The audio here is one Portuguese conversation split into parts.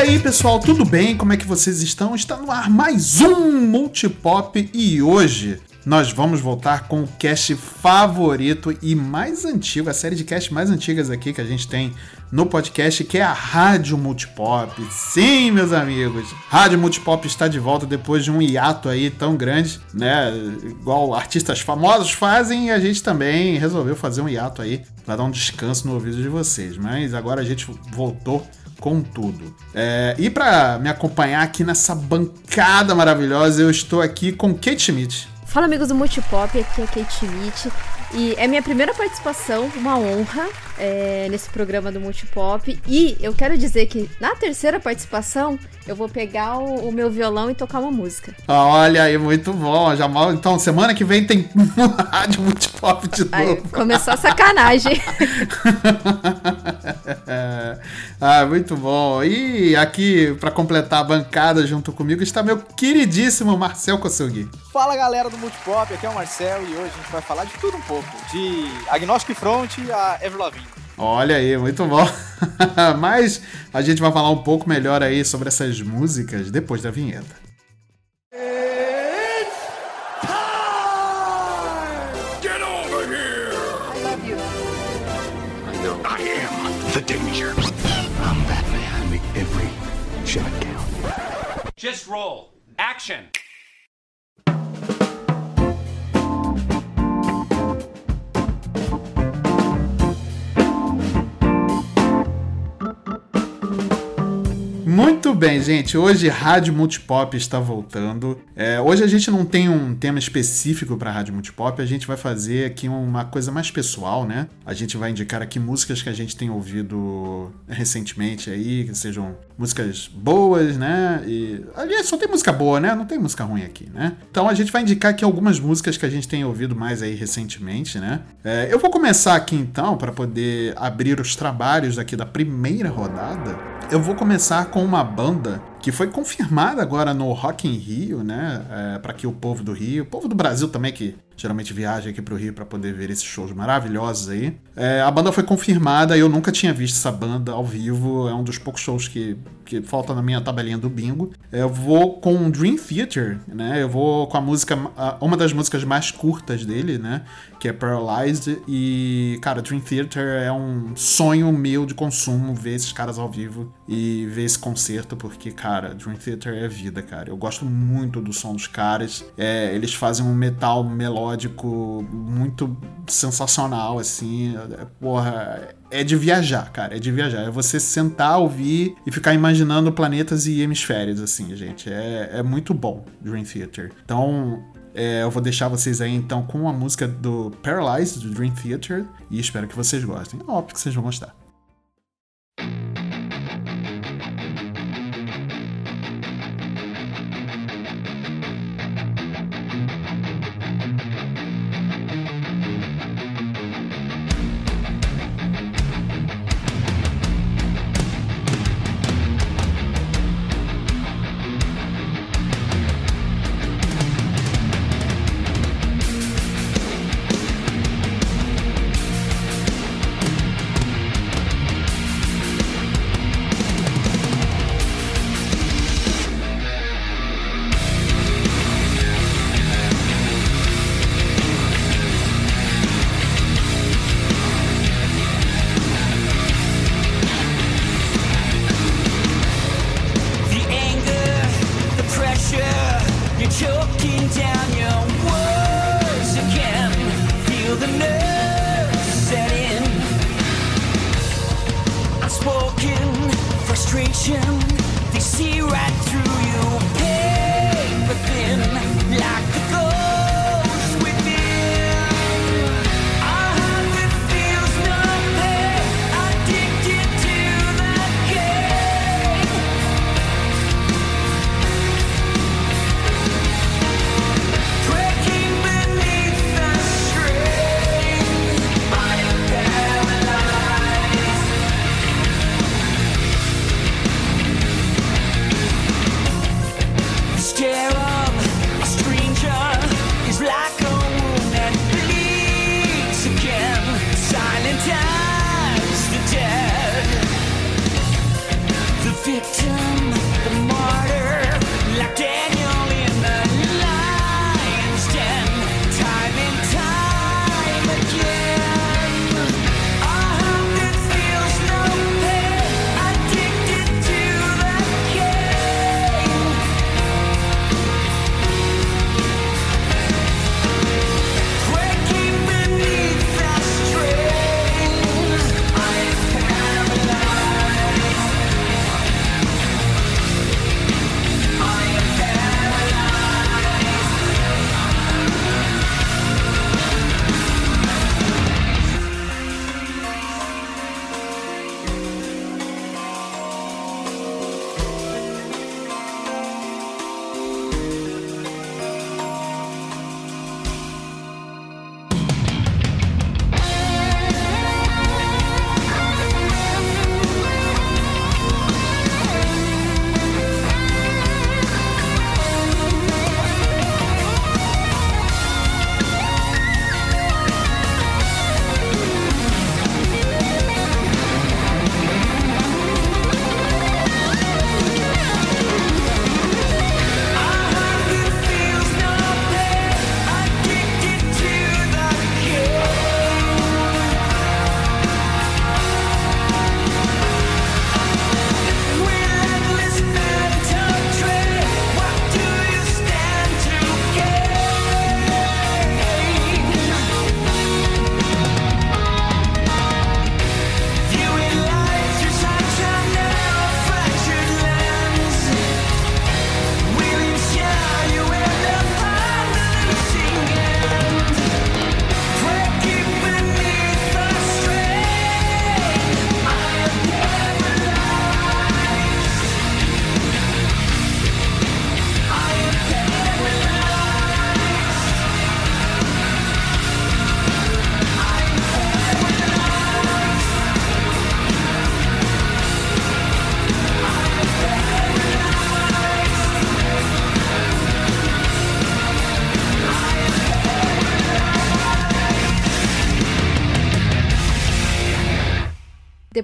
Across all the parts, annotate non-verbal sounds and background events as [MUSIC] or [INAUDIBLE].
aí, pessoal, tudo bem? Como é que vocês estão? Está no ar mais um Multipop e hoje nós vamos voltar com o cast favorito e mais antigo, a série de cast mais antigas aqui que a gente tem no podcast, que é a Rádio Multipop. Sim, meus amigos, Rádio Multipop está de volta depois de um hiato aí tão grande, né? Igual artistas famosos fazem, e a gente também resolveu fazer um hiato aí para dar um descanso no ouvido de vocês. Mas agora a gente voltou com tudo. É, e para me acompanhar aqui nessa bancada maravilhosa, eu estou aqui com Kate Schmidt. Fala amigos do Multipop, aqui é Kate Schmidt e é minha primeira participação, uma honra é, nesse programa do Multipop e eu quero dizer que na terceira participação eu vou pegar o, o meu violão e tocar uma música. Olha aí, muito bom. Já mal, então semana que vem tem [LAUGHS] rádio Multipop de novo. Aí, começou a sacanagem. [LAUGHS] [LAUGHS] ah, muito bom. E aqui para completar a bancada junto comigo está meu queridíssimo Marcel Kossugi. Fala galera do Multipop, aqui é o Marcel e hoje a gente vai falar de tudo um pouco, de Agnostic Front a Ever Lavigne. Olha aí, muito bom. [LAUGHS] Mas a gente vai falar um pouco melhor aí sobre essas músicas depois da vinheta. It's time! Get over here! I love you. I know. I am the danger. Just roll. Action! Muito bem, gente. Hoje Rádio Multipop está voltando. É, hoje a gente não tem um tema específico para Rádio Multipop, a gente vai fazer aqui uma coisa mais pessoal, né? A gente vai indicar aqui músicas que a gente tem ouvido recentemente aí, que sejam músicas boas, né? E aliás, só tem música boa, né? Não tem música ruim aqui, né? Então a gente vai indicar aqui algumas músicas que a gente tem ouvido mais aí recentemente, né? É, eu vou começar aqui então para poder abrir os trabalhos aqui da primeira rodada eu vou começar com uma banda que foi confirmada agora no Rock in Rio, né? É, para que o povo do Rio, o povo do Brasil também que geralmente viaja aqui pro Rio para poder ver esses shows maravilhosos aí. É, a banda foi confirmada, eu nunca tinha visto essa banda ao vivo, é um dos poucos shows que, que falta na minha tabelinha do bingo. Eu vou com Dream Theater, né? Eu vou com a música, uma das músicas mais curtas dele, né? Que é Paralyzed. E, cara, Dream Theater é um sonho meu de consumo ver esses caras ao vivo e ver esse concerto, porque, cara, Dream Theater é vida, cara. Eu gosto muito do som dos caras. É, eles fazem um metal melódico melódico muito sensacional, assim. É, porra, é de viajar, cara. É de viajar. É você sentar, ouvir e ficar imaginando planetas e hemisférios, assim, gente. É, é muito bom, Dream Theater. Então, é, eu vou deixar vocês aí então com a música do Paralyzed, do Dream Theater, e espero que vocês gostem. Óbvio que vocês vão gostar.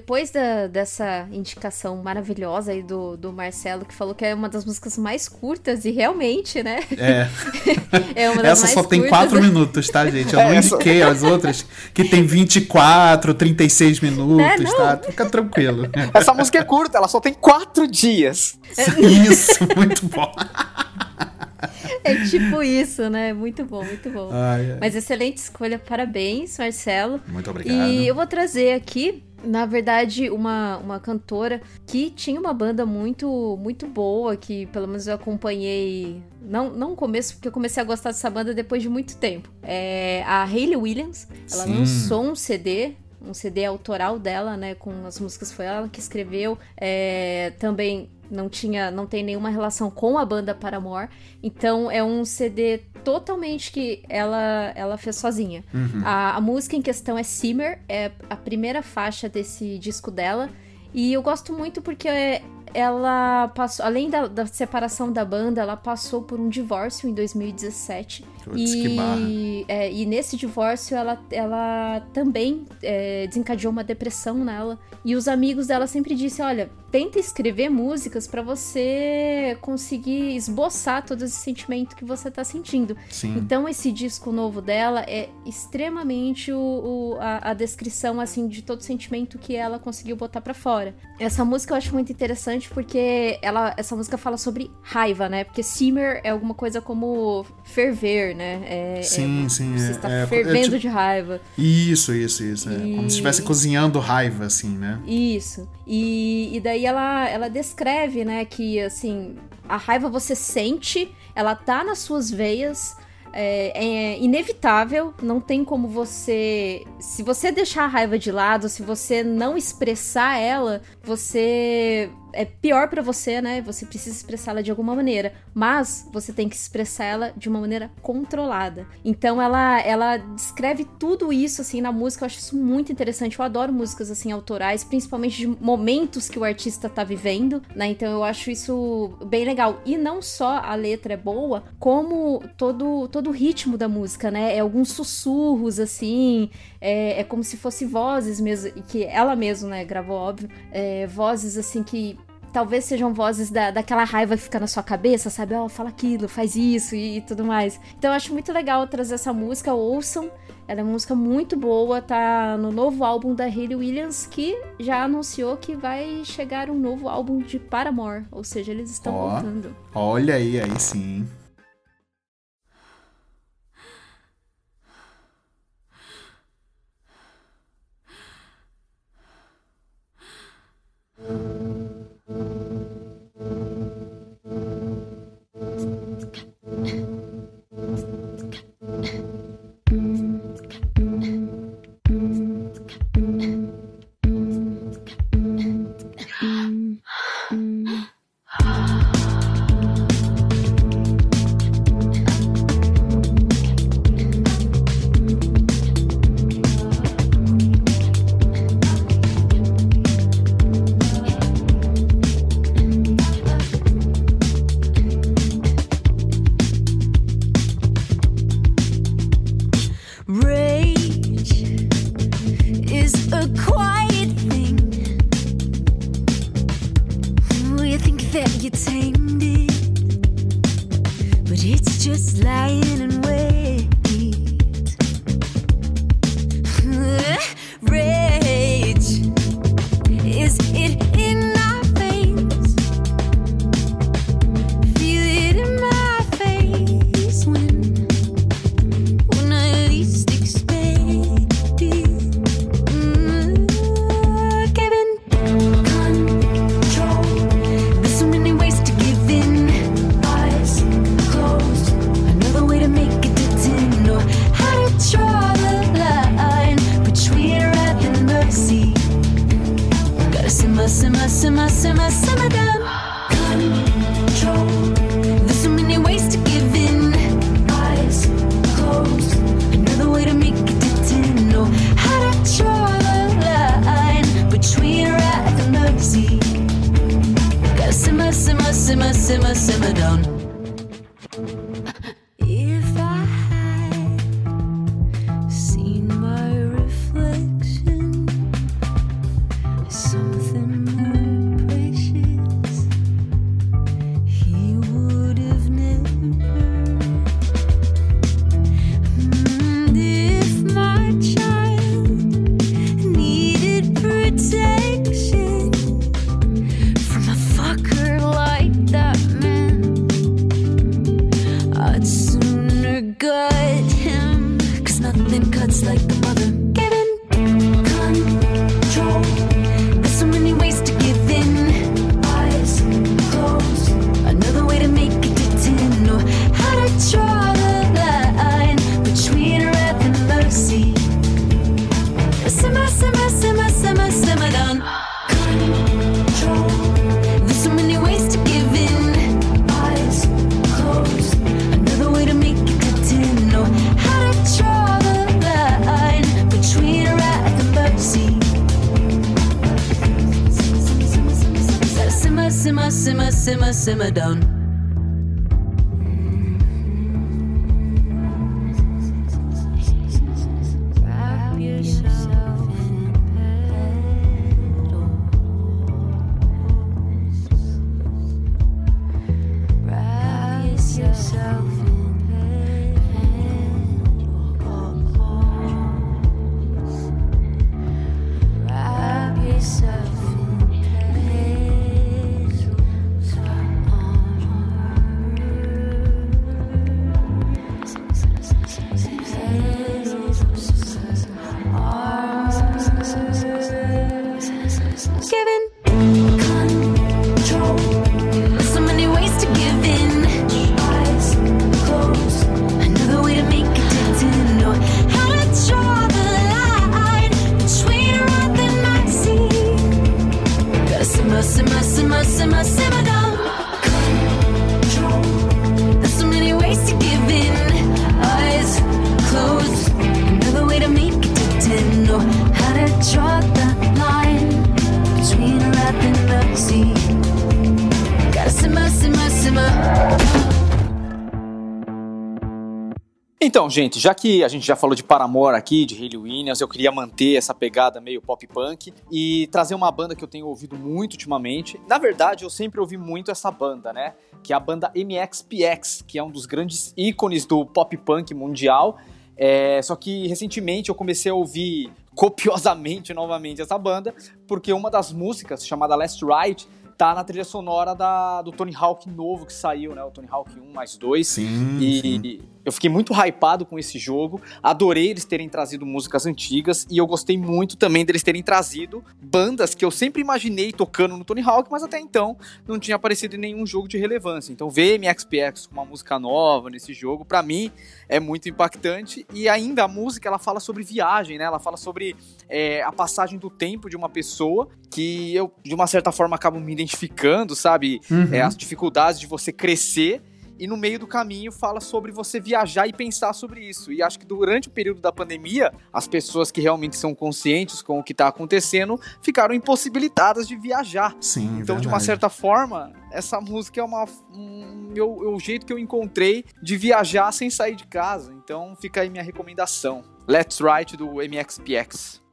Depois da, dessa indicação maravilhosa aí do, do Marcelo, que falou que é uma das músicas mais curtas, e realmente, né? É. [LAUGHS] é uma das essa mais só tem curtas. 4 minutos, tá, gente? Eu não É, essa- indiquei as outras que tem 24, 36 minutos, É, não. tá? Fica tranquilo. Essa música é curta, ela só tem quatro dias. Isso, muito bom. É tipo isso, né? Muito bom, muito bom. Ai, ai. Mas excelente escolha, parabéns, Marcelo. Muito obrigado. E eu vou trazer aqui, na verdade, uma, uma cantora que tinha uma banda muito muito boa, que pelo menos eu acompanhei. Não, não no começo, porque eu comecei a gostar dessa banda depois de muito tempo. É a Hayley Williams. Ela Sim. lançou um CD. Um CD autoral dela, né? Com as músicas foi ela que escreveu. É, também não tinha, não tem nenhuma relação com a banda Paramore. Então é um CD totalmente que ela, ela fez sozinha. Uhum. A, a música em questão é Simmer, é a primeira faixa desse disco dela. E eu gosto muito porque ela passou, além da, da separação da banda, ela passou por um divórcio em 2017. E, é, e nesse divórcio ela, ela também é, desencadeou uma depressão nela. E os amigos dela sempre disseram: olha, tenta escrever músicas pra você conseguir esboçar todo esse sentimento que você tá sentindo. Sim. Então esse disco novo dela é extremamente o, o- a, a descrição assim de todo o sentimento que ela conseguiu botar pra fora. Essa música eu acho muito interessante porque ela, essa música fala sobre raiva, né? Porque simmer é alguma coisa como ferver, né? É, Sim, é- sim, Você é- está é- é fervendo tipo- de raiva. Isso, isso, isso. É. E- Como se estivesse cozinhando raiva, assim, né? Isso. E, e daí ela, ela descreve, né, que assim, a raiva você sente, ela tá nas suas veias, é, é inevitável, não tem como você. Se você deixar a raiva de lado, se você não expressar ela, você. É pior pra você, né? Você precisa expressá-la de alguma maneira. Mas você tem que expressar ela de uma maneira controlada. Então ela, ela descreve tudo isso assim na música. Eu acho isso muito interessante. Eu adoro músicas assim autorais, principalmente de momentos que o artista tá vivendo, né? Então eu acho isso bem legal. E não só a letra é boa, como todo todo o ritmo da música, né? É alguns sussurros assim, é, é como se fosse vozes mesmo, que ela mesma, né, gravou óbvio, é, vozes assim que talvez sejam vozes da, daquela raiva que fica na sua cabeça, sabe? Ó, fala aquilo, faz isso e, e tudo mais. Então eu acho muito legal trazer essa música, ouçam. Ela é uma música muito boa, tá no novo álbum da Hayley Williams, que já anunciou que vai chegar um novo álbum de Paramore, ou seja, eles estão Ó. voltando. Olha aí, aí sim. Rage Thank you. Então, gente, já que a gente já falou de Paramore aqui, de Hayley Williams, eu queria manter essa pegada meio pop punk e trazer uma banda que eu tenho ouvido muito ultimamente. Na verdade, eu sempre ouvi muito essa banda, né? Que é a banda MXPX, que é um dos grandes ícones do pop punk mundial. É, só que recentemente eu comecei a ouvir copiosamente novamente essa banda, porque uma das músicas, chamada Last Ride, tá na trilha sonora da, do Tony Hawk novo que saiu, né? O Tony Hawk 1 mais 2. Sim, E sim. Eu fiquei muito hypado com esse jogo. Adorei eles terem trazido músicas antigas. E eu gostei muito também deles terem trazido bandas que eu sempre imaginei tocando no Tony Hawk, mas até então não tinha aparecido em nenhum jogo de relevância. Então ver MXPX com uma música nova nesse jogo, pra mim, é muito impactante. E ainda a música, ela fala sobre viagem, né? Ela fala sobre é, a passagem do tempo de uma pessoa que eu, de uma certa forma, acabo me identificando, sabe? Uhum. É, as dificuldades de você crescer e no meio do caminho fala sobre você viajar e pensar sobre isso. E acho que durante o período da pandemia, as pessoas que realmente são conscientes com o que está acontecendo ficaram impossibilitadas de viajar. Sim, Então, de uma verdade. certa forma, essa música é uma, um, meu, é o jeito que eu encontrei de viajar sem sair de casa. Então, fica aí minha recomendação. Let's Write do MXPX.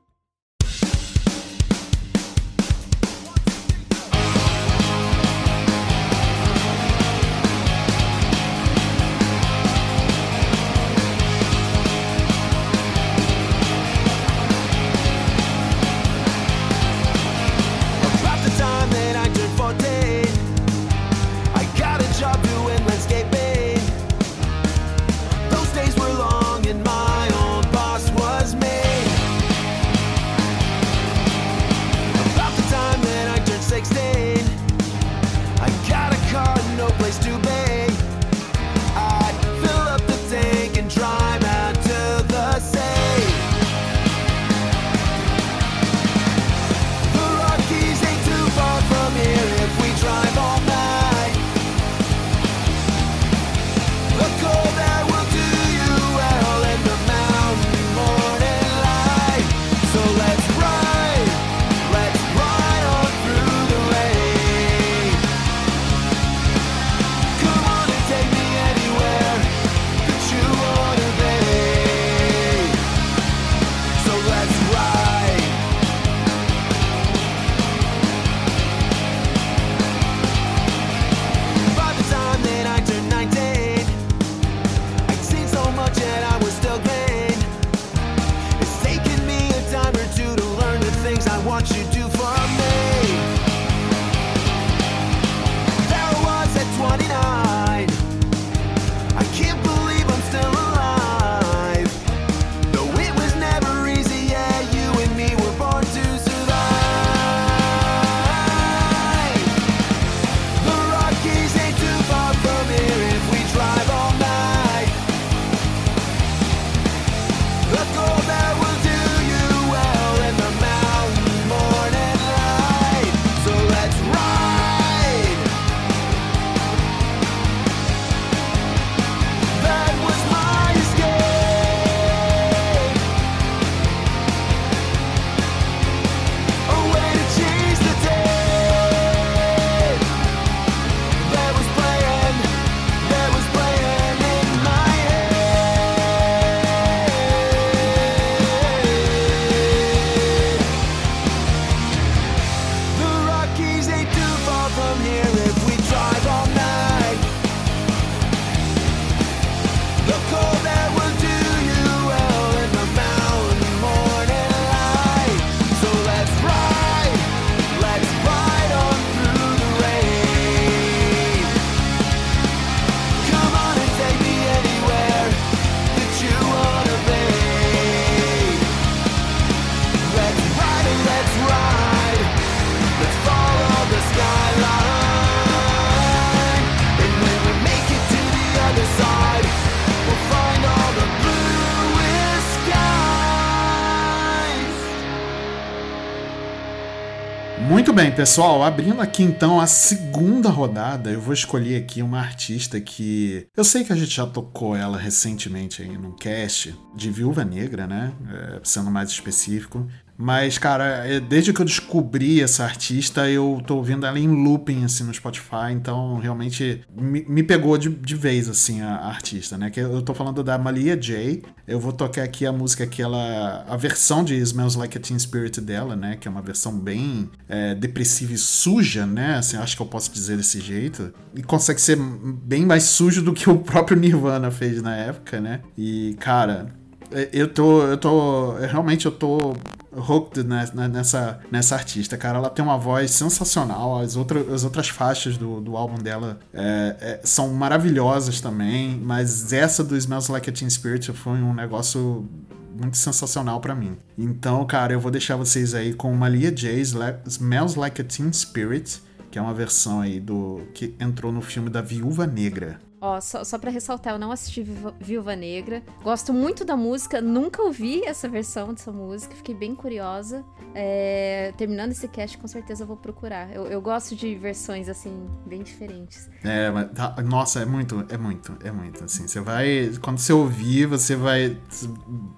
Bem, pessoal. Abrindo aqui então a segunda rodada, eu vou escolher aqui uma artista que eu sei que a gente já tocou ela recentemente aí no cast de Viúva Negra, né? É, sendo mais específico. Mas, cara, é, desde que eu descobri essa artista, eu tô ouvindo ela em looping, assim, no Spotify, então realmente me, me pegou de, de vez, assim, a, a artista, né? Que eu tô falando da Malia J. Eu vou tocar aqui a música que ela. a versão de Smells Like a Teen Spirit dela, né? Que é uma versão bem é, depressiva e suja, né? Assim, acho que eu posso dizer desse jeito. E consegue ser bem mais sujo do que o próprio Nirvana fez na época, né? E, cara, é, eu tô, eu tô, eu realmente eu tô hooked ne- ne- nessa, nessa artista, cara. Ela tem uma voz sensacional. As, outras as outras faixas do, do álbum dela é, é, são maravilhosas também, mas essa do Smells Like a Teen Spirit foi um negócio muito sensacional pra mim. Então, cara, eu vou deixar vocês aí com Malia J. Smells Like a Teen Spirit, que é uma versão aí do que entrou no filme da Viúva Negra. Ó, só, só pra ressaltar, eu não assisti Viúva- Viúva Negra. Gosto muito da música, nunca ouvi essa versão dessa música, fiquei bem curiosa. É, terminando esse cast, com certeza eu vou procurar. Eu, eu gosto de versões, assim, bem diferentes. É, mas tá- nossa, é muito, é muito, é muito, assim, você vai, quando você ouvir, você vai,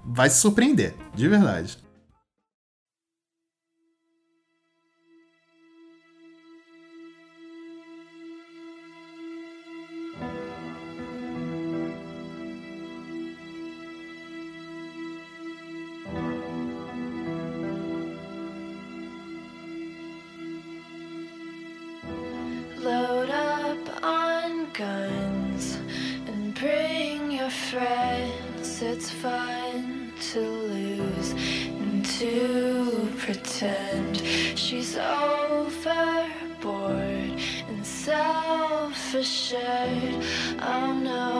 vai se surpreender, de verdade. Fun to lose and to pretend she's overboard and self assured. Oh no,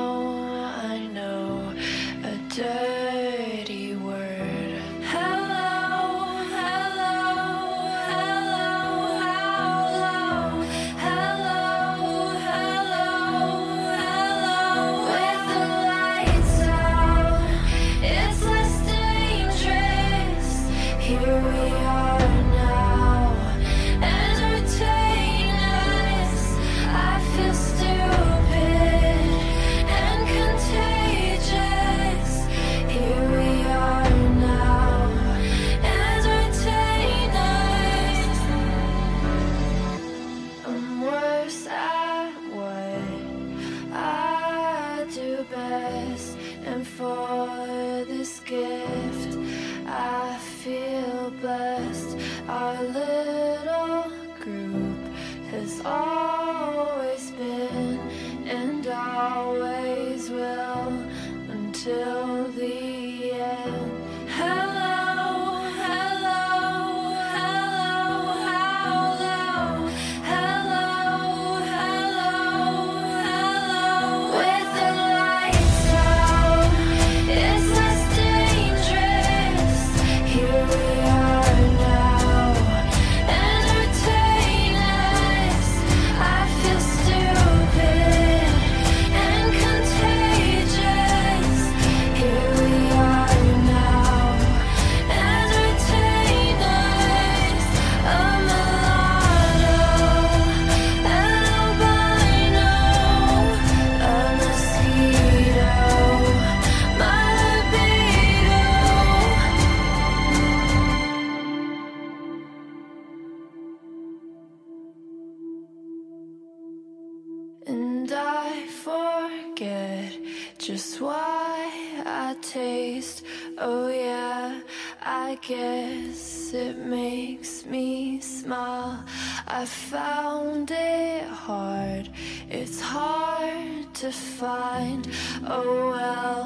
taste. Oh, yeah, I guess it makes me smile. I found it hard, it's hard to find. Oh, well,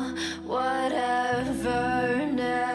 whatever, never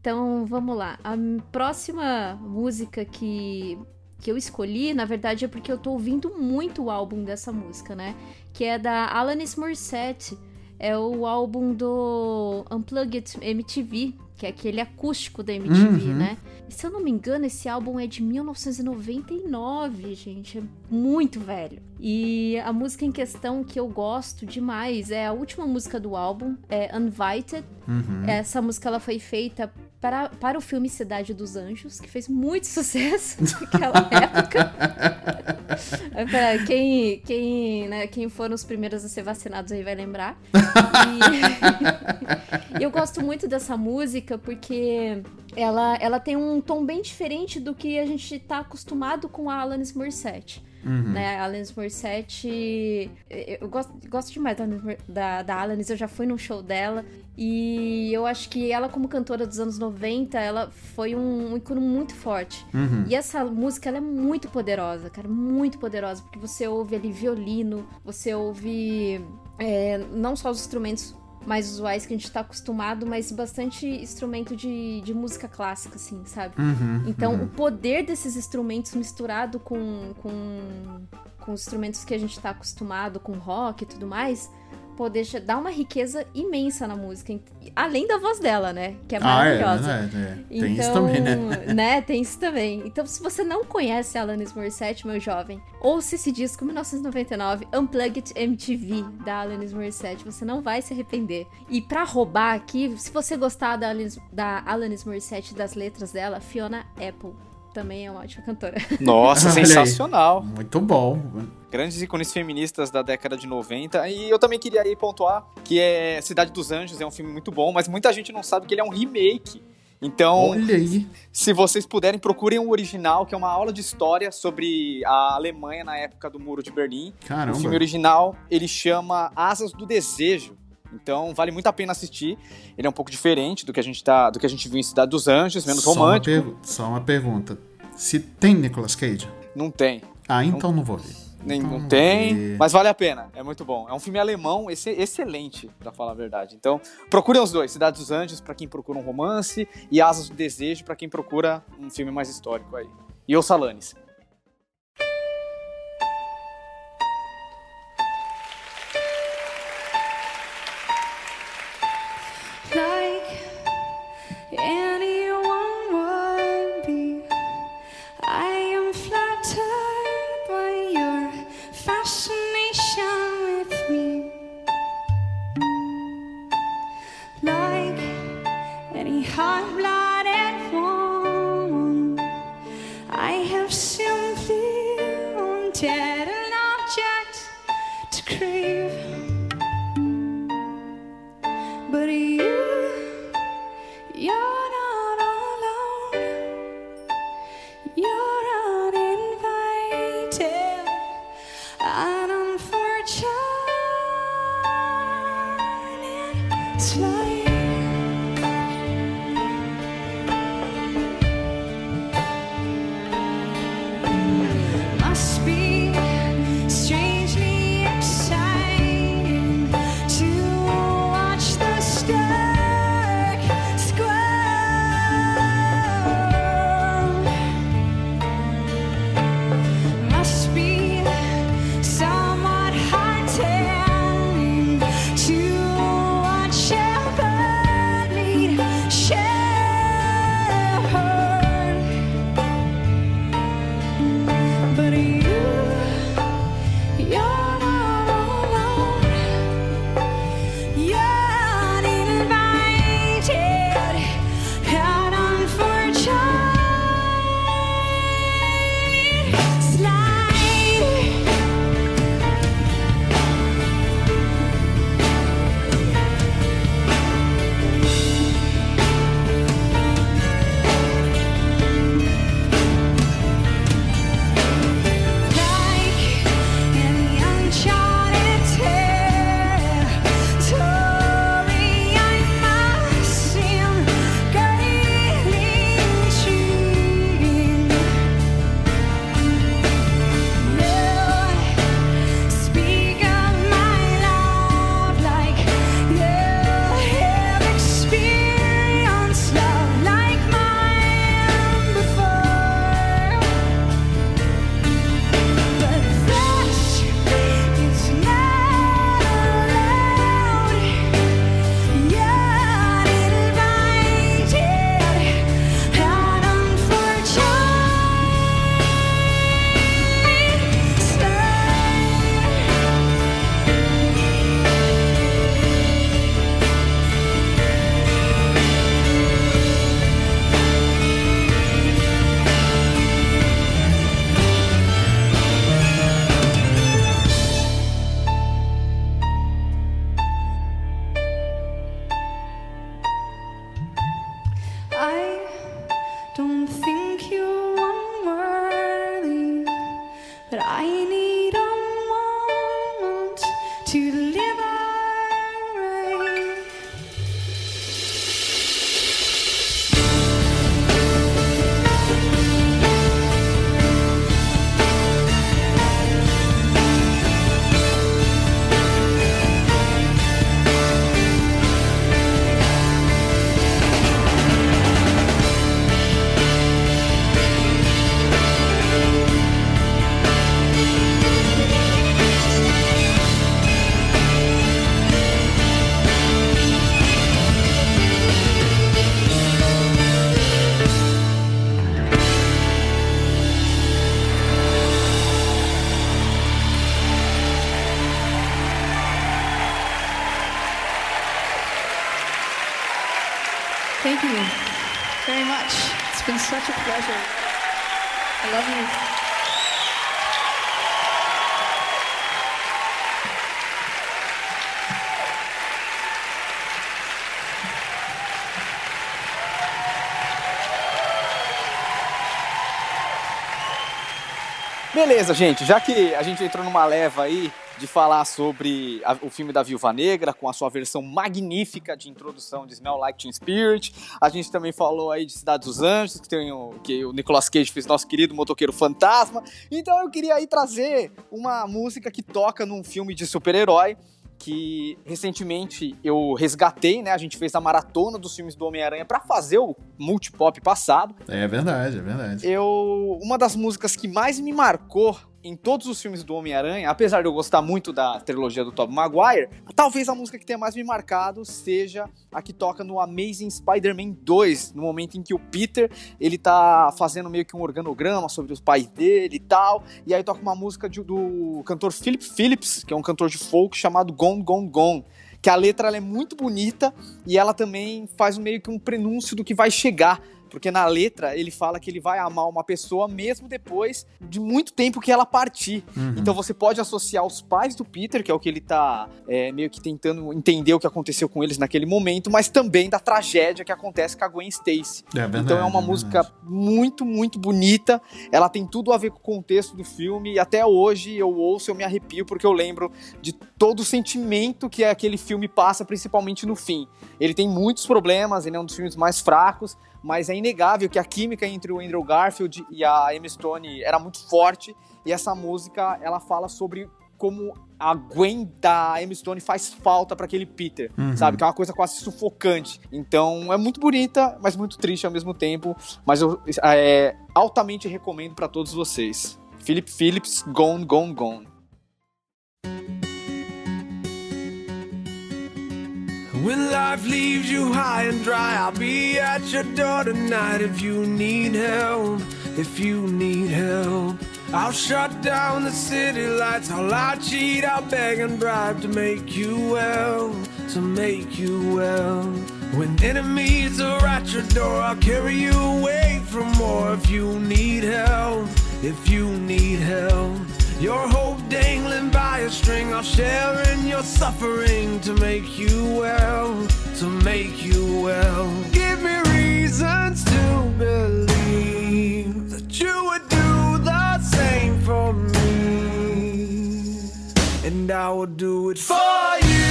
Então, vamos lá. A próxima música que, que eu escolhi, na verdade, é porque eu tô ouvindo muito o álbum dessa música, né? Que é da Alanis Morissette. É o álbum do Unplugged MTV, que é aquele acústico da MTV, Uhum. né? E se eu não me engano, esse álbum é de 1999, gente. É muito velho. E a música em questão que eu gosto demais é a última música do álbum, é Unvited. Uhum. Essa música ela foi feita para, para o filme Cidade dos Anjos, que fez muito [LAUGHS] sucesso naquela época. [LAUGHS] Quem, quem, né, quem foram os primeiros a ser vacinados aí vai lembrar. [LAUGHS] E eu gosto muito dessa música porque ela, ela tem um tom bem diferente do que a gente tá acostumado com a Alanis Morissette. Uhum. Né, a Alanis Morissette. Eu gosto, gosto demais da, da, da Alanis, eu já fui num show dela. E eu acho que ela, como cantora dos anos 90, ela foi um, um ícone muito forte. Uhum. E essa música, ela é muito poderosa, cara, muito poderosa, porque você ouve ali violino, você ouve é, não só os instrumentos mais usuais que a gente tá acostumado, mas bastante instrumento de, de música clássica, assim, sabe? Uhum. Então, uhum. o poder desses instrumentos misturado com, com, com os instrumentos que a gente tá acostumado, com rock e tudo mais, pô, deixa, dá uma riqueza imensa na música. Além da voz dela, né? Que é Ah, é, maravilhosa. né, é. Tem então, isso também, né? né? Tem isso também. Então, se você não conhece a Alanis Morissette, meu jovem, ouça esse disco 1999, Unplugged MTV, da Alanis Morissette. Você não vai se arrepender. E pra roubar aqui, se você gostar da Alanis, da Alanis Morissette das letras dela, Fiona Apple também é uma ótima cantora. [LAUGHS] Nossa, sensacional. Muito bom. Grandes ícones feministas da década de 90. E eu também queria aí pontuar que é Cidade dos Anjos, é um filme muito bom, mas muita gente não sabe que ele é um remake. Então, Olha aí. se vocês puderem, procurem o original, que é uma aula de história sobre a Alemanha na época do Muro de Berlim. O filme Caramba. original, ele chama Asas do Desejo. Então, vale muito a pena assistir. Ele é um pouco diferente do que a gente tá, do que a gente viu em Cidade dos Anjos, menos Só uma, romântico. pergu- só uma pergunta. Se tem Nicolas Cage? Não tem. Ah, então não vou ver. Nem, Então não tem, ver. mas vale a pena. É muito bom. É um filme alemão esse- excelente, pra falar a verdade. Então, procurem os dois: Cidade dos Anjos, pra quem procura um romance, e Asas do Desejo, pra quem procura um filme mais histórico aí. E o Salanes. Beleza, gente, já que a gente entrou numa leva aí de falar sobre a- o filme da Viúva Negra, com a sua versão magnífica de introdução de Smell Like Teen Spirit, a gente também falou aí de Cidade dos Anjos, que tem o, que o Nicolas Cage fez nosso querido motoqueiro fantasma, então eu queria aí trazer uma música que toca num filme de super-herói, que recentemente eu resgatei, né? A gente fez a maratona dos filmes do Homem-Aranha pra fazer o multipop passado. É verdade, é verdade. Eu. Uma das músicas que mais me marcou em todos os filmes do Homem-Aranha, apesar de eu gostar muito da trilogia do Tobey Maguire, talvez a música que tenha mais me marcado seja a que toca no Amazing Spider-Man 2, no momento em que o Peter, ele tá fazendo meio que um organograma sobre os pais dele e tal, e aí toca uma música de- do cantor Philip Phillips, que é um cantor de folk chamado Gone Gone Gone, que a letra é muito bonita e ela também faz meio que um prenúncio do que vai chegar. Porque na letra ele fala que ele vai amar uma pessoa mesmo depois de muito tempo que ela partir. Uhum. Então você pode associar os pais do Peter, que é o que ele tá é, meio que tentando entender o que aconteceu com eles naquele momento, mas também da tragédia que acontece com a Gwen Stacy. É verdade, então é uma é música muito, muito bonita. Ela tem tudo a ver com o contexto do filme. E até hoje eu ouço, eu me arrepio, porque eu lembro de todo o sentimento que aquele filme passa, principalmente no fim. Ele tem muitos problemas, ele é um dos filmes mais fracos, mas é inegável que a química entre o Andrew Garfield e a Emma Stone era muito forte. E essa música, ela fala sobre como a Gwen da Emma Stone faz falta para aquele Peter, Uhum. sabe? Que é uma coisa quase sufocante. Então é muito bonita, mas muito triste ao mesmo tempo. Mas eu é, altamente recomendo para todos vocês. Philip Phillips, Gone, Gone, Gone. When life leaves you high and dry, I'll be at your door tonight if you need help. If you need help, I'll shut down the city lights. I'll lie, cheat, I'll beg and bribe to make you well, to make you well. When enemies are at your door, I'll carry you away from more if you need help. If you need help. Your a string, I'll share in your suffering to make you well, to make you well. Give me reasons to believe that you would do the same for me, and I will do it for you.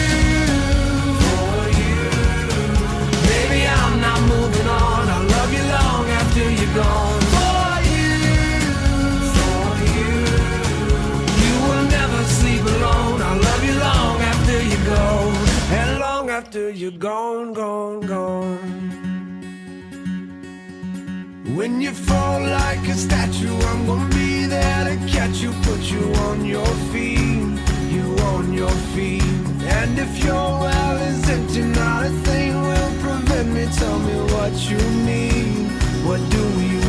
For you. Baby, I'm not moving on. I'll love you long after you're gone. After you're gone, gone, gone. When you fall like a statue, I'm gonna be there to catch you, put you on your feet, you on your feet. And if your well is empty, not a thing will prevent me. Tell me what you need, what do you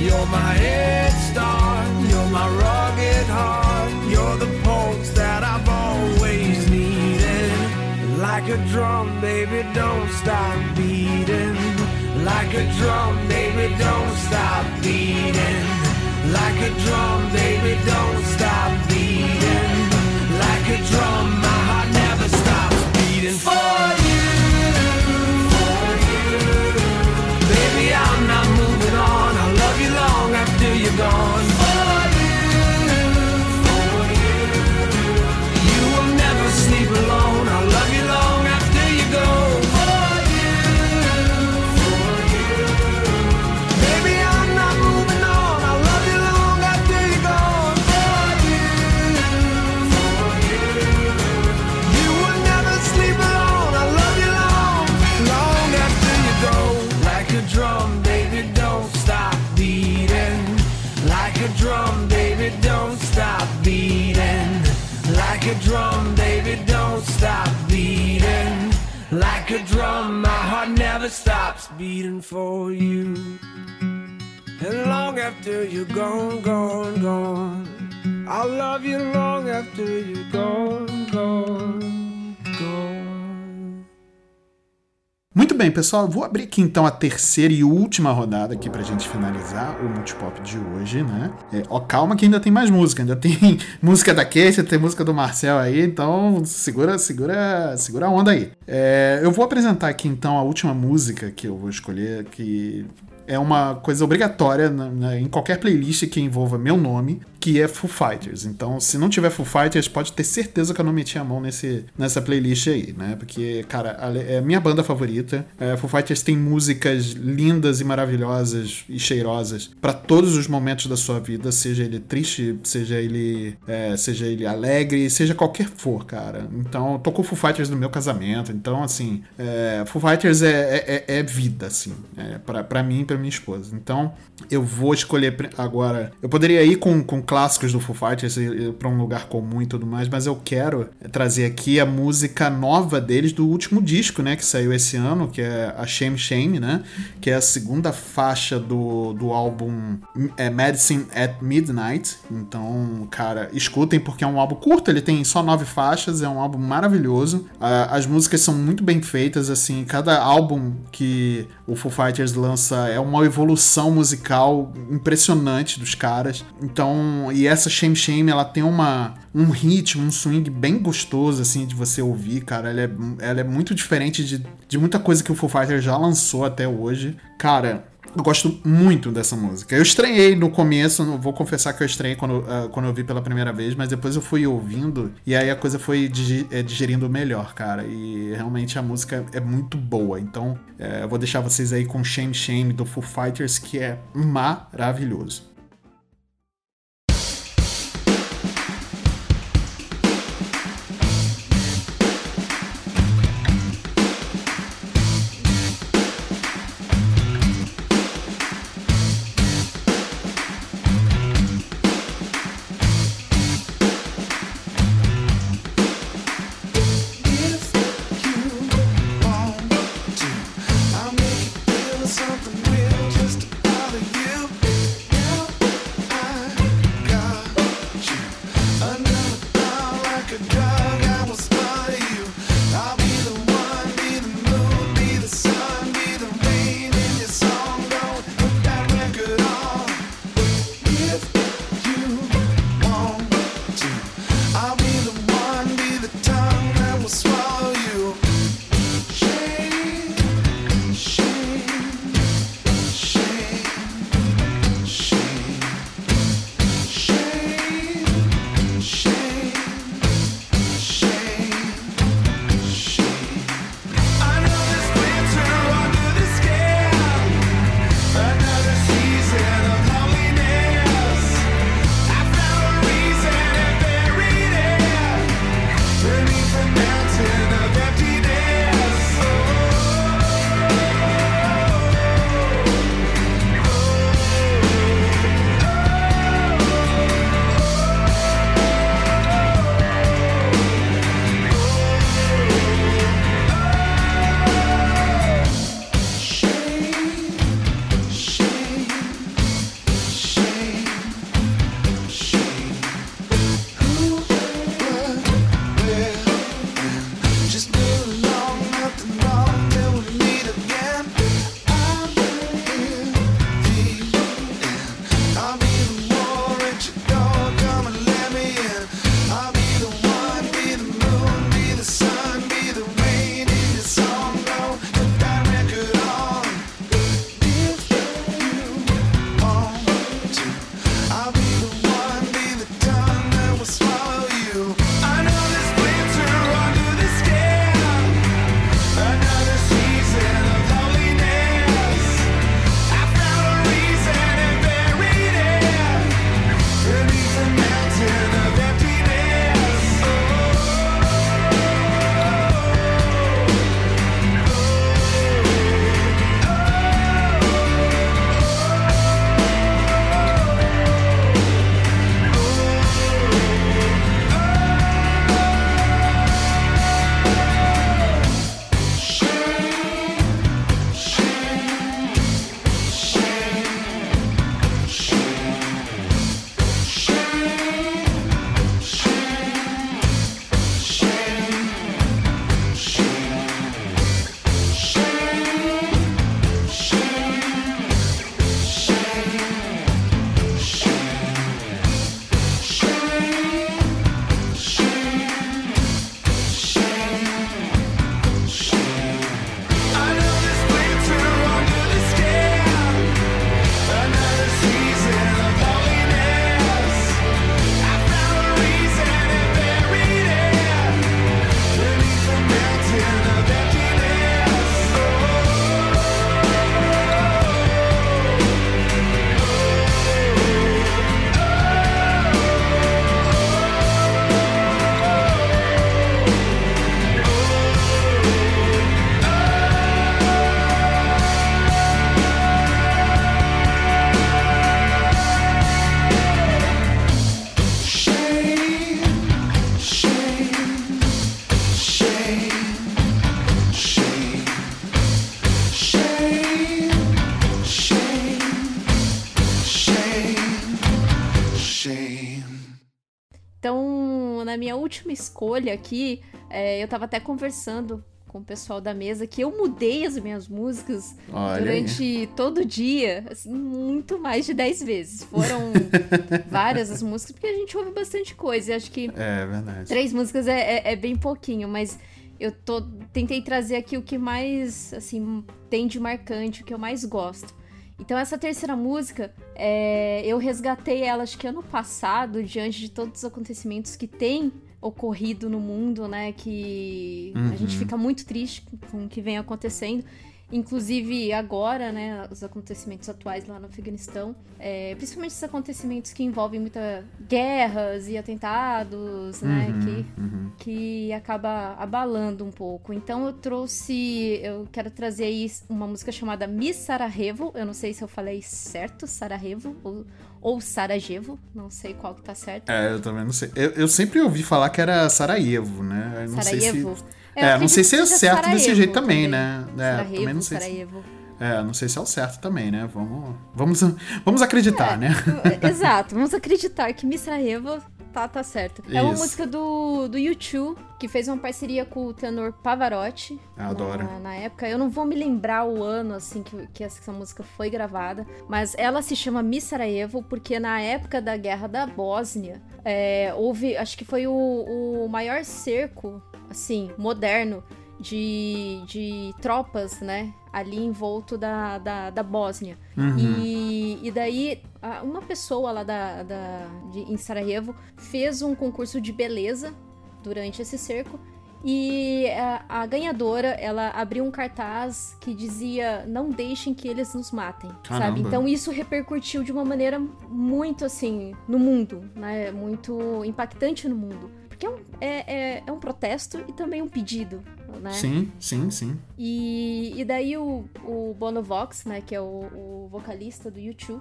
You're my head start. You're my rugged heart. You're the pulse that I've always needed. Like a drum, baby, don't stop beating. Like a drum, baby, don't stop beating. Like a drum, baby, don't stops beating for you. And long after you're gone, gone, gone, I'll love you long after you're gone, gone, gone. Bem, pessoal, vou abrir aqui então a terceira e última rodada aqui pra gente finalizar o Multipop de hoje, né? É, ó, calma que ainda tem mais música, ainda tem [LAUGHS] música da Kate, tem música do Marcel aí, então segura, segura, segura a onda aí. É, eu vou apresentar aqui então a última música que eu vou escolher, que é uma coisa obrigatória na- na- em qualquer playlist que envolva meu nome, que é Foo Fighters. Então, se não tiver Foo Fighters, pode ter certeza que eu não meti a mão nesse, nessa playlist aí, né? Porque, cara, a- é minha banda favorita. É, Foo Fighters tem músicas lindas e maravilhosas e cheirosas pra todos os momentos da sua vida, seja ele triste, seja ele, é, seja ele alegre, seja qualquer for, cara. Então, com Foo Fighters no meu casamento. Então, assim, é, Foo Fighters é, é, é- é vida, assim, é, pra mim pra minha esposa. Então, eu vou escolher agora. Eu poderia ir com, com clássicos do Foo Fighters e- e pra um lugar comum e tudo mais, mas eu quero trazer aqui a música nova deles do último disco, né, que saiu esse ano, que é a Shame Shame, né, que é a segunda faixa do, do álbum é, Medicine at Midnight. Então, cara, escutem porque é um álbum curto, ele tem só nove faixas, é um álbum maravilhoso. As músicas são muito bem feitas, assim, cada álbum que o Foo Fighters lança é uma evolução musical impressionante dos caras. Então, e essa Shame Shame, ela tem uma, um ritmo, um swing bem gostoso, assim, de você ouvir, cara. Ela é, ela é muito diferente de, de muita coisa que o Foo Fighters já lançou até hoje. Cara, eu gosto muito dessa música. Eu estranhei no começo, não- vou confessar que eu estranhei quando, ah, quando eu vi pela primeira vez, mas depois eu fui ouvindo e aí a coisa foi eh, digerindo melhor, cara. E realmente a música é muito boa. Então eh, eu vou deixar vocês aí com Shame Shame do Foo Fighters, que é maravilhoso. Na minha última escolha aqui, é, eu tava até conversando com o pessoal da mesa que eu mudei as minhas músicas Olha durante todo o dia, assim, muito mais de 10 vezes. Foram [LAUGHS] várias as músicas, porque a gente ouve bastante coisa. E acho que É verdade. Três músicas é, é, é bem pouquinho, mas eu tô, tentei trazer aqui o que mais, assim, tem de marcante, o que eu mais gosto. Então essa terceira música, é, eu resgatei ela acho que ano passado, diante de todos os acontecimentos que tem ocorrido no mundo, né? Que a gente fica muito triste com o que vem acontecendo. Inclusive agora, né, os acontecimentos atuais lá no Afeganistão, é, principalmente esses acontecimentos que envolvem muita guerras e atentados, né, que, que acaba abalando um pouco. Então eu trouxe, eu quero trazer aí uma música chamada Miss Sarajevo, eu não sei se eu falei certo, Sarajevo, ou, ou Sarajevo, não sei qual que tá certo. É, eu também não sei. Eu, eu sempre ouvi falar que era Sarajevo, né? Eu não Sarajevo. sei se. É, É, não sei se é certo desse Sarajevo jeito também, né? É, Sarajevo, também não sei se- Sarajevo. É, não sei se é o certo também, né? Vamos, vamos, vamos acreditar, né? [LAUGHS] Exato, vamos acreditar que Miss Sarajevo tá, tá certo. É uma Isso. música do, do YouTube, que fez uma parceria com o tenor Pavarotti. Eu adoro. Na, na época, eu não vou me lembrar o ano, assim, que, que essa música foi gravada, mas ela se chama Miss Sarajevo porque na época da Guerra da Bósnia, é, houve, acho que foi o, o maior cerco, assim, moderno de, de tropas, né? Ali em volto da, da, da Bósnia. E, e daí, uma pessoa lá da, da, de, em Sarajevo fez um concurso de beleza durante esse cerco. E a, a ganhadora, ela abriu um cartaz que dizia: Não deixem que eles nos matem, Caramba. sabe? Então isso repercutiu de uma maneira muito assim no mundo, né? Muito impactante no mundo. Porque é um, é, é, é um protesto e também um pedido, né? Sim, sim, sim. E, e daí o, o Bono Vox, né, que é o, o vocalista do YouTube,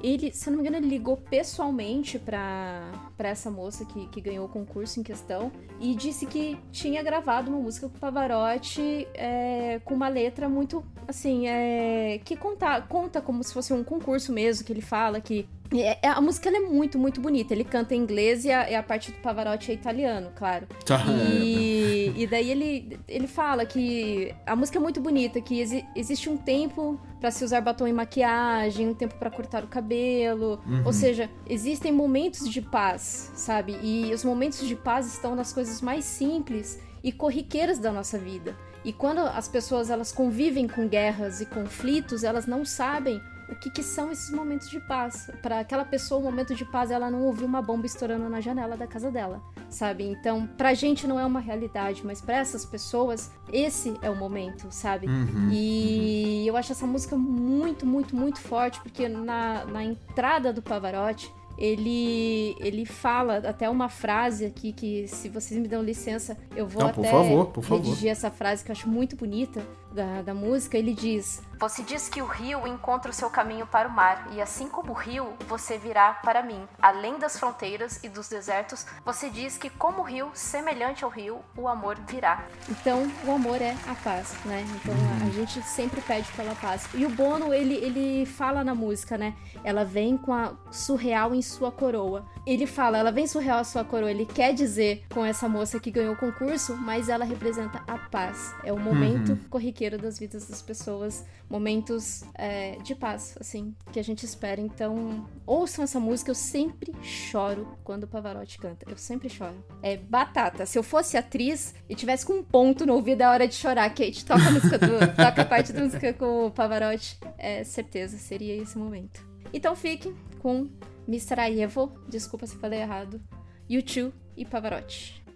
ele, se eu não me engano, ele ligou pessoalmente pra, pra essa moça que, que ganhou o concurso em questão e disse que tinha gravado uma música com o Pavarotti é, com uma letra muito, assim, é, que conta, conta como se fosse um concurso mesmo, que ele fala que é- é- a música ela é muito, muito bonita. Ele canta em inglês e a, e a parte do Pavarotti é italiano, claro. Tá. E, e daí ele, ele fala que a música é muito bonita, que exi- existe um tempo pra se usar batom e maquiagem, um tempo pra cortar o cabelo. Ou seja, existem momentos de paz, sabe? E os momentos de paz estão nas coisas mais simples e corriqueiras da nossa vida. E quando as pessoas elas convivem com guerras e conflitos, elas não sabem o que, que são esses momentos de paz. Para aquela pessoa, o momento de paz, ela não ouviu uma bomba estourando na janela da casa dela, sabe? Então, pra gente não é uma realidade, mas pra essas pessoas, esse é o momento, sabe? E eu acho essa música muito, muito, muito forte, porque na, na entrada do Pavarotti, ele, ele fala até uma frase aqui que, se vocês me dão licença, eu vou Não, por até favor, por favor. redigir essa frase que eu acho muito bonita da, da música. Ele diz: Você diz que o rio encontra o seu caminho para o mar, e assim como o rio, você virá para mim. Além das fronteiras e dos desertos, você diz que, como o rio, semelhante ao rio, o amor virá. Então, o amor é a paz, né? Então, a- a gente sempre pede pela paz. E o Bono, ele, ele fala na música, né? Ela vem com a surreal em sua coroa. Ele fala, ela vem surreal a sua coroa. Ele quer dizer com essa moça que ganhou o concurso, mas ela representa a paz. É o momento corriqueiro das vidas das pessoas, momentos é, de paz, assim, que a gente espera. Então, ouçam essa música. Eu sempre choro quando o Pavarotti canta. Eu sempre choro. É batata. Se eu fosse atriz e tivesse com um ponto no ouvido, é hora de chorar. Kate, toca a música do, [LAUGHS] toca a parte da música com o Pavarotti. É certeza, seria esse momento. Então fiquem com Mr. Aievo, desculpa se falei errado, U2 e Pavarotti.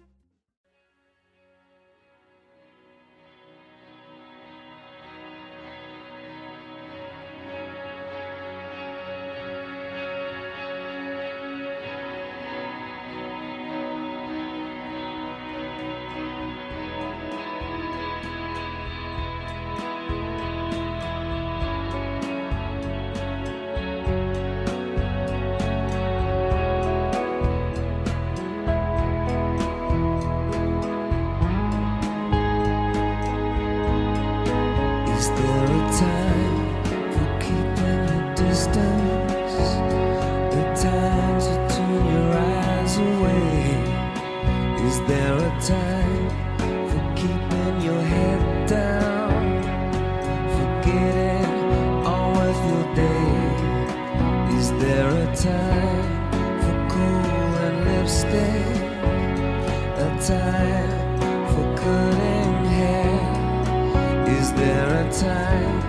Is there a time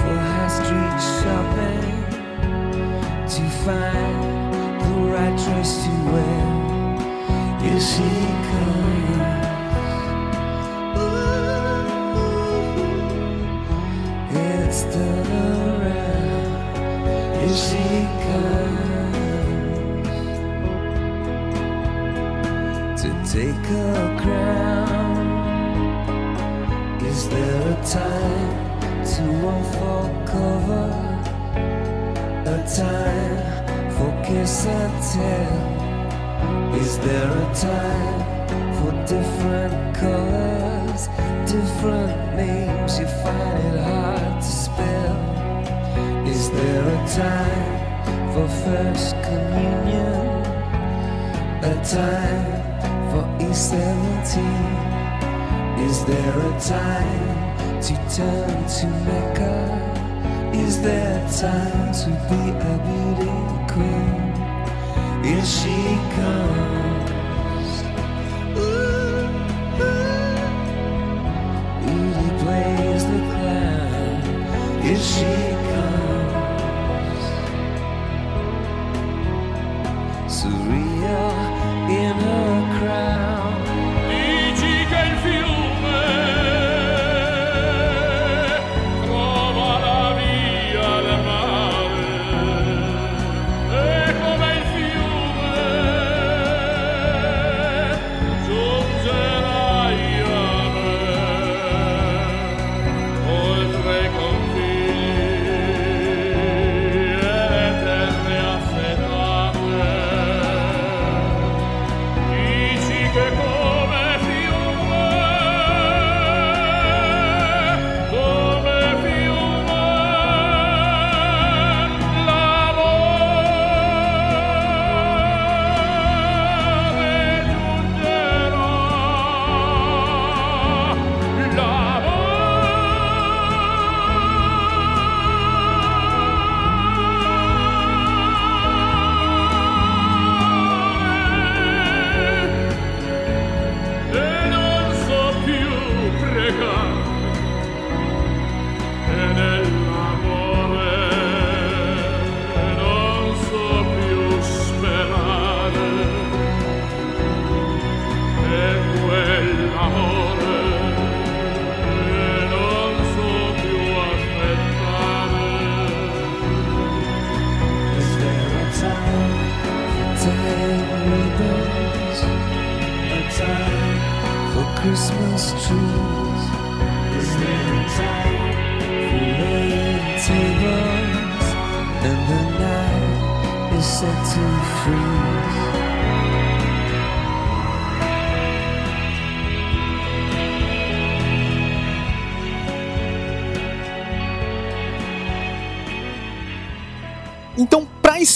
for high street shopping? To find the right dress to wear? Here she comes. Ooh, it's turn around. Here she comes to take her crown. Is there a time to unfold cover? A time for kiss and tell? Is there a time for different colors, different names? You find it hard to spell. Is there a time for first communion? A time for E17? Is there a time to turn to Mecca? Is there time to be a beauty queen? Here she comes. Ooh, ooh. Beauty plays the clown. Here she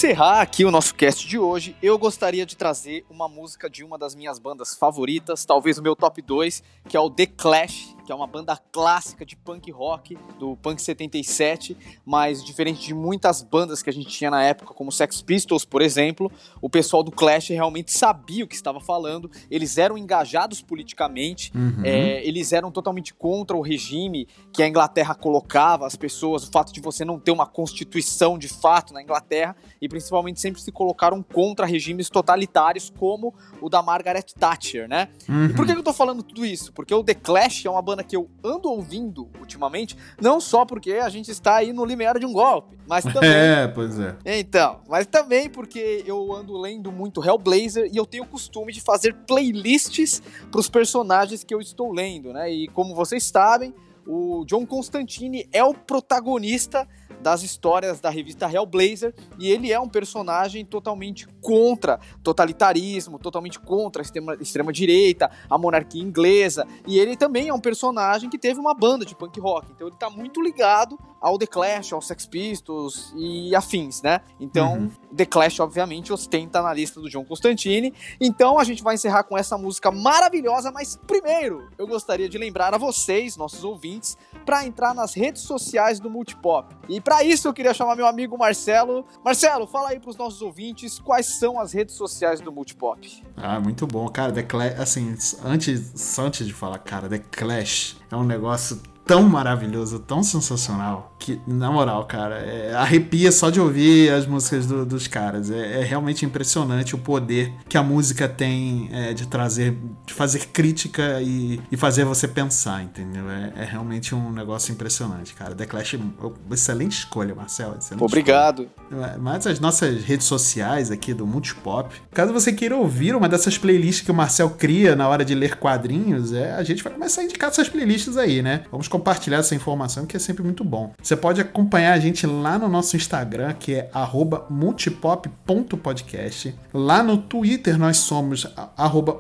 encerrar aqui o nosso cast de hoje, eu gostaria de trazer uma música de uma das minhas bandas favoritas, talvez o meu top 2, que é o The Clash, que é uma banda clássica de punk rock do Punk 77, mas diferente de muitas bandas que a gente tinha na época, como Sex Pistols, por exemplo, o pessoal do Clash realmente sabia o que estava falando, eles eram engajados politicamente, é, eles eram totalmente contra o regime que a Inglaterra colocava as pessoas, o fato de você não ter uma constituição de fato na Inglaterra, e principalmente sempre se colocaram contra regimes totalitários como o da Margaret Thatcher, né? E por que que eu tô falando tudo isso? Porque o The Clash é uma banda que eu ando ouvindo ultimamente, não só porque a gente está aí no limiar de um golpe, mas [LAUGHS] também É, pois é. então, mas também porque eu ando lendo muito Hellblazer e eu tenho o costume de fazer playlists para os personagens que eu estou lendo, né? E como vocês sabem, o John Constantine é o protagonista das histórias da revista Hellblazer e ele é um personagem totalmente contra totalitarismo, totalmente contra a extrema, extrema direita, a monarquia inglesa e ele também é um personagem que teve uma banda de punk rock, então ele tá muito ligado ao The Clash, aos Sex Pistols e afins, né? Então, Uhum. The Clash, obviamente, ostenta na lista do John Constantine. Então, a gente vai encerrar com essa música maravilhosa, mas primeiro, eu gostaria de lembrar a vocês, nossos ouvintes, para entrar nas redes sociais do Multipop. E para isso, eu queria chamar meu amigo Marcelo. Marcelo, fala aí pros nossos ouvintes quais são as redes sociais do Multipop. Ah, muito bom, cara. The Clash, assim, antes, só antes de falar, cara, The Clash é um negócio tão maravilhoso, tão sensacional, que, na moral, cara, é, arrepia só de ouvir as músicas do- dos caras. É, é realmente impressionante o poder que a música tem é, de trazer, de fazer crítica e, e fazer você pensar, entendeu? É, é realmente um negócio impressionante, cara. The Clash, excelente escolha, Marcelo. excelente Obrigado. mas as nossas redes sociais aqui do Multipop, caso você queira ouvir uma dessas playlists que o Marcel cria na hora de ler quadrinhos, é, a gente vai começar a indicar essas playlists aí, né? Vamos compartilhar essa informação que é sempre muito bom. Você pode acompanhar a gente lá no nosso Instagram, que é multipop.podcast. Lá no Twitter nós somos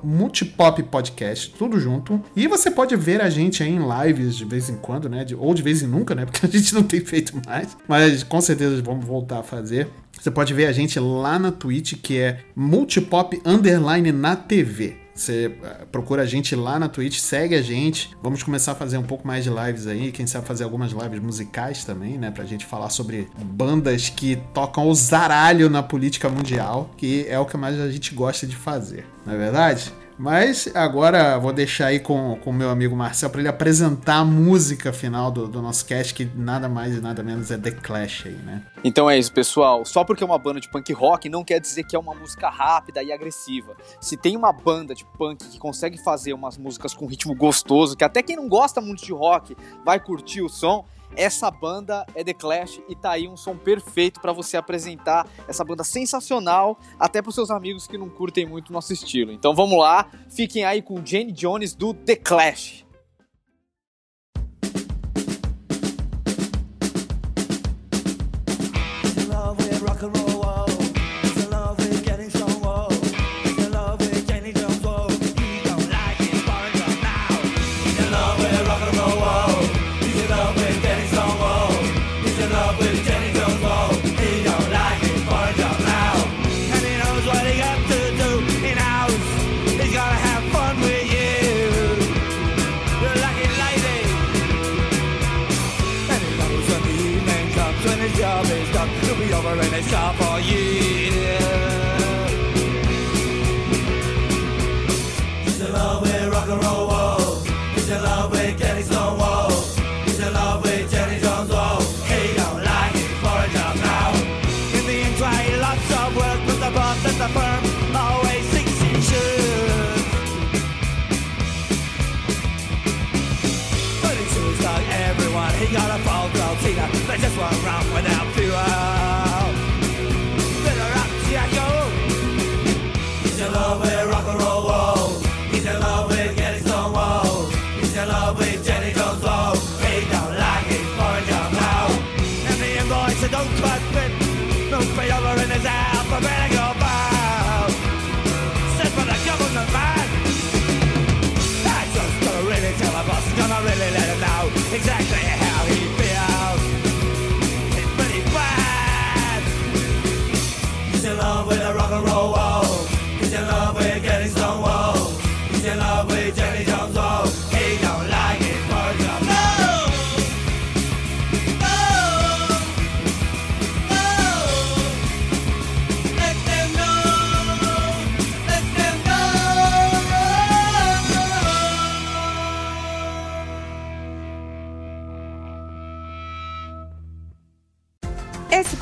multipoppodcast, tudo junto. E você pode ver a gente aí em lives de vez em quando, né? De- ou de vez em nunca, né? [LAUGHS] Porque a gente não tem feito mais. Mas com certeza vamos voltar a fazer. Você pode ver a gente lá na Twitch, que é multipop underline na TV. Você eh, procura a gente lá na Twitch, segue a gente. Vamos começar a fazer um pouco mais de lives aí. Quem sabe fazer algumas lives musicais também, né? Pra gente falar sobre bandas que tocam o zaralho na política mundial, que é o que mais a gente gosta de fazer, não é verdade? Mas agora vou deixar aí com o meu amigo Marcel para ele apresentar a música final do, do nosso cast, que nada mais e nada menos é The Clash aí, né? Então é isso, pessoal. Só porque é uma banda de punk rock não quer dizer que é uma música rápida e agressiva. Se tem uma banda de punk que consegue fazer umas músicas com ritmo gostoso, que até quem não gosta muito de rock vai curtir o som, essa banda é The Clash e tá aí um som perfeito pra você apresentar essa banda sensacional até pros seus amigos que não curtem muito o nosso estilo. Então vamos lá, fiquem aí com Jane Jones do The Clash. rock and roll,